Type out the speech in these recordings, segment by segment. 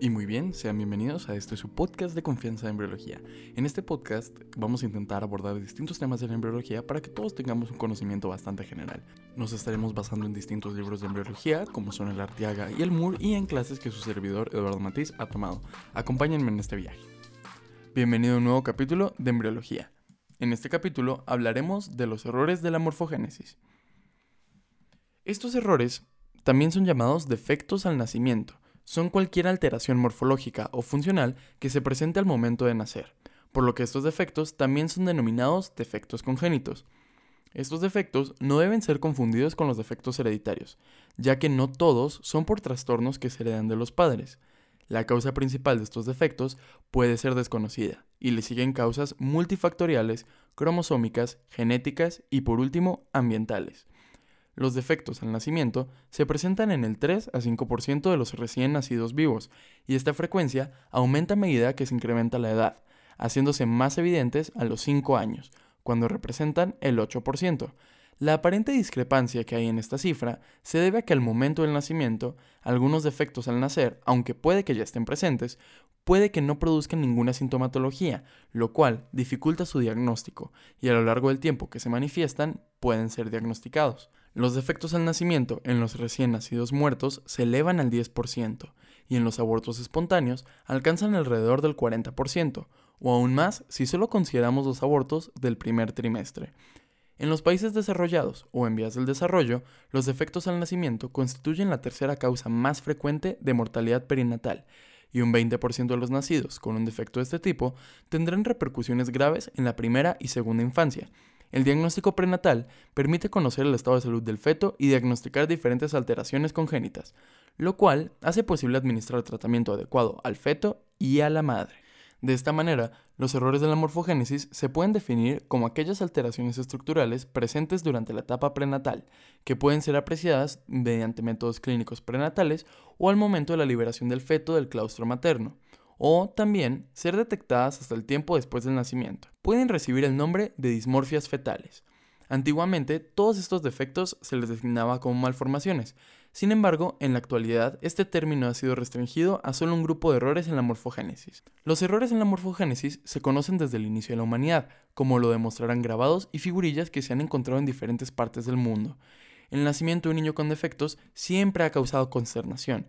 Y muy bien, sean bienvenidos a este su podcast de confianza en embriología. En este podcast vamos a intentar abordar distintos temas de la embriología para que todos tengamos un conocimiento bastante general. Nos estaremos basando en distintos libros de embriología, como son el Artiaga y el Moore, y en clases que su servidor Eduardo Matiz ha tomado. Acompáñenme en este viaje. Bienvenido a un nuevo capítulo de embriología. En este capítulo hablaremos de los errores de la morfogénesis. Estos errores también son llamados defectos al nacimiento son cualquier alteración morfológica o funcional que se presente al momento de nacer, por lo que estos defectos también son denominados defectos congénitos. Estos defectos no deben ser confundidos con los defectos hereditarios, ya que no todos son por trastornos que se heredan de los padres. La causa principal de estos defectos puede ser desconocida, y le siguen causas multifactoriales, cromosómicas, genéticas y por último ambientales. Los defectos al nacimiento se presentan en el 3 a 5% de los recién nacidos vivos, y esta frecuencia aumenta a medida que se incrementa la edad, haciéndose más evidentes a los 5 años, cuando representan el 8%. La aparente discrepancia que hay en esta cifra se debe a que al momento del nacimiento, algunos defectos al nacer, aunque puede que ya estén presentes, puede que no produzcan ninguna sintomatología, lo cual dificulta su diagnóstico, y a lo largo del tiempo que se manifiestan pueden ser diagnosticados. Los defectos al nacimiento en los recién nacidos muertos se elevan al 10% y en los abortos espontáneos alcanzan alrededor del 40%, o aún más si solo consideramos los abortos del primer trimestre. En los países desarrollados o en vías del desarrollo, los defectos al nacimiento constituyen la tercera causa más frecuente de mortalidad perinatal, y un 20% de los nacidos con un defecto de este tipo tendrán repercusiones graves en la primera y segunda infancia, el diagnóstico prenatal permite conocer el estado de salud del feto y diagnosticar diferentes alteraciones congénitas, lo cual hace posible administrar tratamiento adecuado al feto y a la madre. De esta manera, los errores de la morfogénesis se pueden definir como aquellas alteraciones estructurales presentes durante la etapa prenatal, que pueden ser apreciadas mediante métodos clínicos prenatales o al momento de la liberación del feto del claustro materno o también ser detectadas hasta el tiempo después del nacimiento. Pueden recibir el nombre de dismorfias fetales. Antiguamente, todos estos defectos se les designaba como malformaciones. Sin embargo, en la actualidad, este término ha sido restringido a solo un grupo de errores en la morfogénesis. Los errores en la morfogénesis se conocen desde el inicio de la humanidad, como lo demostrarán grabados y figurillas que se han encontrado en diferentes partes del mundo. El nacimiento de un niño con defectos siempre ha causado consternación,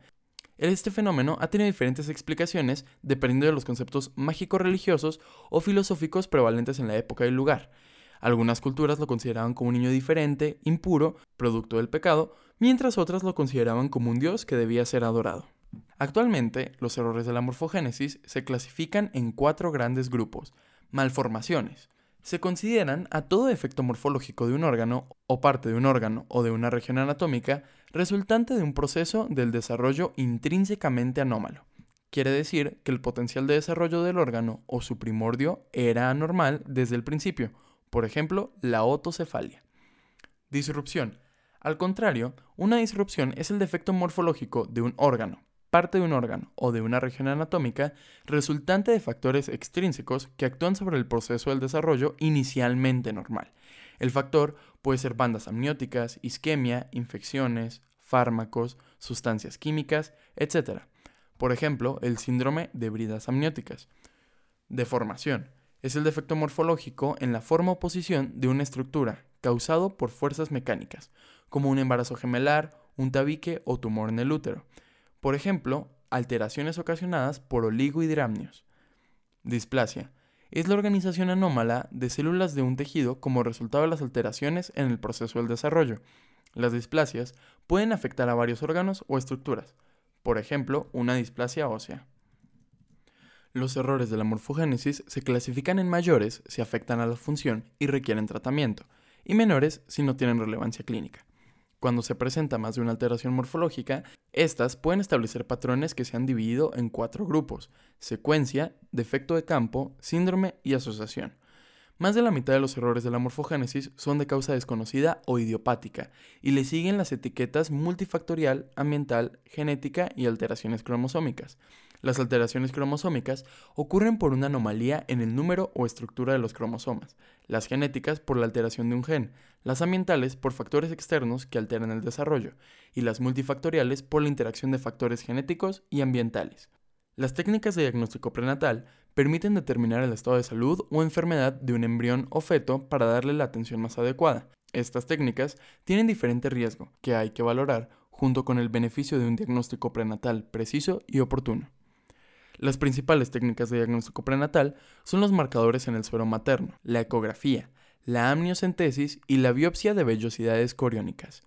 este fenómeno ha tenido diferentes explicaciones dependiendo de los conceptos mágico-religiosos o filosóficos prevalentes en la época y lugar. Algunas culturas lo consideraban como un niño diferente, impuro, producto del pecado, mientras otras lo consideraban como un dios que debía ser adorado. Actualmente, los errores de la morfogénesis se clasifican en cuatro grandes grupos. Malformaciones, se consideran a todo defecto morfológico de un órgano o parte de un órgano o de una región anatómica resultante de un proceso del desarrollo intrínsecamente anómalo. Quiere decir que el potencial de desarrollo del órgano o su primordio era anormal desde el principio, por ejemplo, la otocefalia. Disrupción. Al contrario, una disrupción es el defecto morfológico de un órgano, parte de un órgano o de una región anatómica resultante de factores extrínsecos que actúan sobre el proceso del desarrollo inicialmente normal. El factor puede ser bandas amnióticas, isquemia, infecciones, fármacos, sustancias químicas, etc. Por ejemplo, el síndrome de bridas amnióticas. Deformación. Es el defecto morfológico en la forma o posición de una estructura causado por fuerzas mecánicas, como un embarazo gemelar, un tabique o tumor en el útero. Por ejemplo, alteraciones ocasionadas por oligohidramnios. Displasia. Es la organización anómala de células de un tejido como resultado de las alteraciones en el proceso del desarrollo. Las displasias pueden afectar a varios órganos o estructuras, por ejemplo, una displasia ósea. Los errores de la morfogénesis se clasifican en mayores si afectan a la función y requieren tratamiento, y menores si no tienen relevancia clínica. Cuando se presenta más de una alteración morfológica, estas pueden establecer patrones que se han dividido en cuatro grupos, secuencia, defecto de campo, síndrome y asociación. Más de la mitad de los errores de la morfogénesis son de causa desconocida o idiopática, y le siguen las etiquetas multifactorial, ambiental, genética y alteraciones cromosómicas. Las alteraciones cromosómicas ocurren por una anomalía en el número o estructura de los cromosomas, las genéticas por la alteración de un gen, las ambientales por factores externos que alteran el desarrollo, y las multifactoriales por la interacción de factores genéticos y ambientales. Las técnicas de diagnóstico prenatal permiten determinar el estado de salud o enfermedad de un embrión o feto para darle la atención más adecuada. Estas técnicas tienen diferente riesgo que hay que valorar junto con el beneficio de un diagnóstico prenatal preciso y oportuno. Las principales técnicas de diagnóstico prenatal son los marcadores en el suero materno, la ecografía, la amniocentesis y la biopsia de vellosidades coriónicas.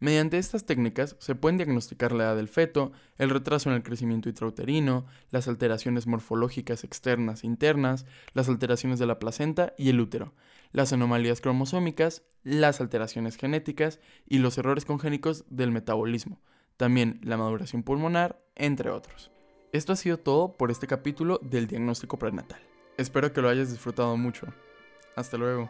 Mediante estas técnicas se pueden diagnosticar la edad del feto, el retraso en el crecimiento intrauterino, las alteraciones morfológicas externas e internas, las alteraciones de la placenta y el útero, las anomalías cromosómicas, las alteraciones genéticas y los errores congénicos del metabolismo, también la maduración pulmonar, entre otros. Esto ha sido todo por este capítulo del diagnóstico prenatal. Espero que lo hayas disfrutado mucho. Hasta luego.